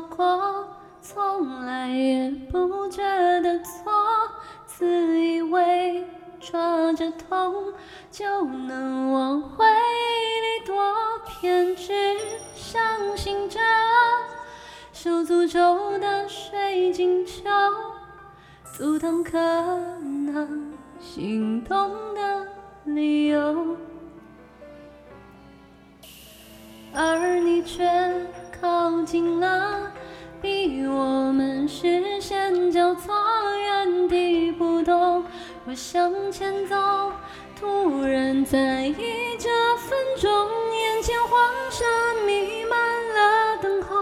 过从来也不觉得错，自以为抓着痛就能往回里躲，偏执相信着。受诅咒的水晶球，阻挡可能心动的理由，而你却靠近了。逼我们视线交错，原地不动。我向前走，突然在意这分钟，眼前黄沙弥漫了等候，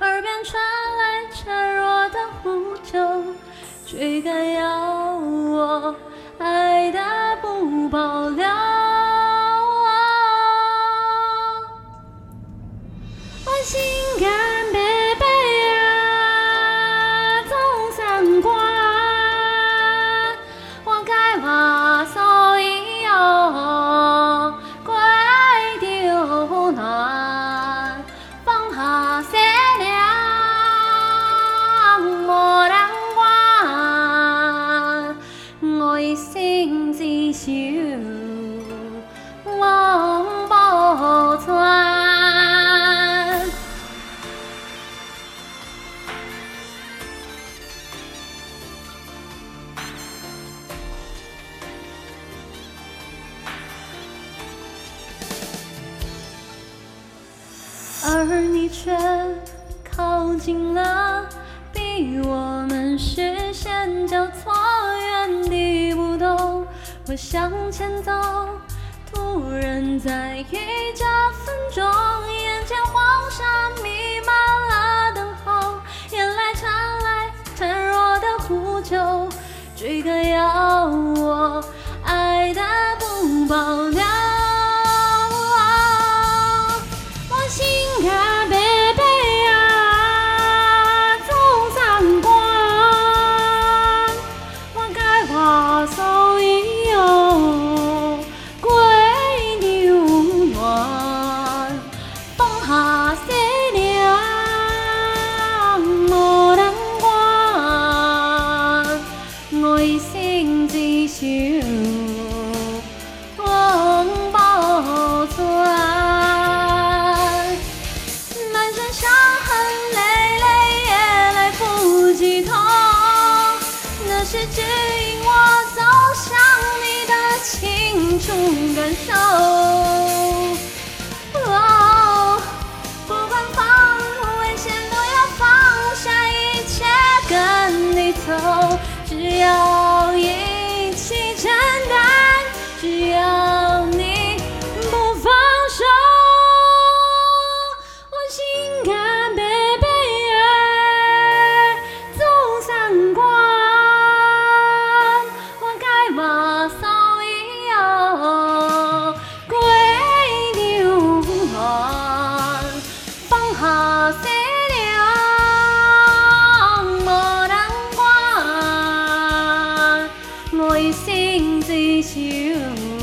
耳边传来孱弱的呼救，追赶要我爱的不保留。而你却靠近了，逼我们视线交错，原地不动。我向前走，突然在意这分钟，眼前黄沙弥漫了等候，眼泪传来孱弱的呼救，追赶要我爱的不保种感受。我一生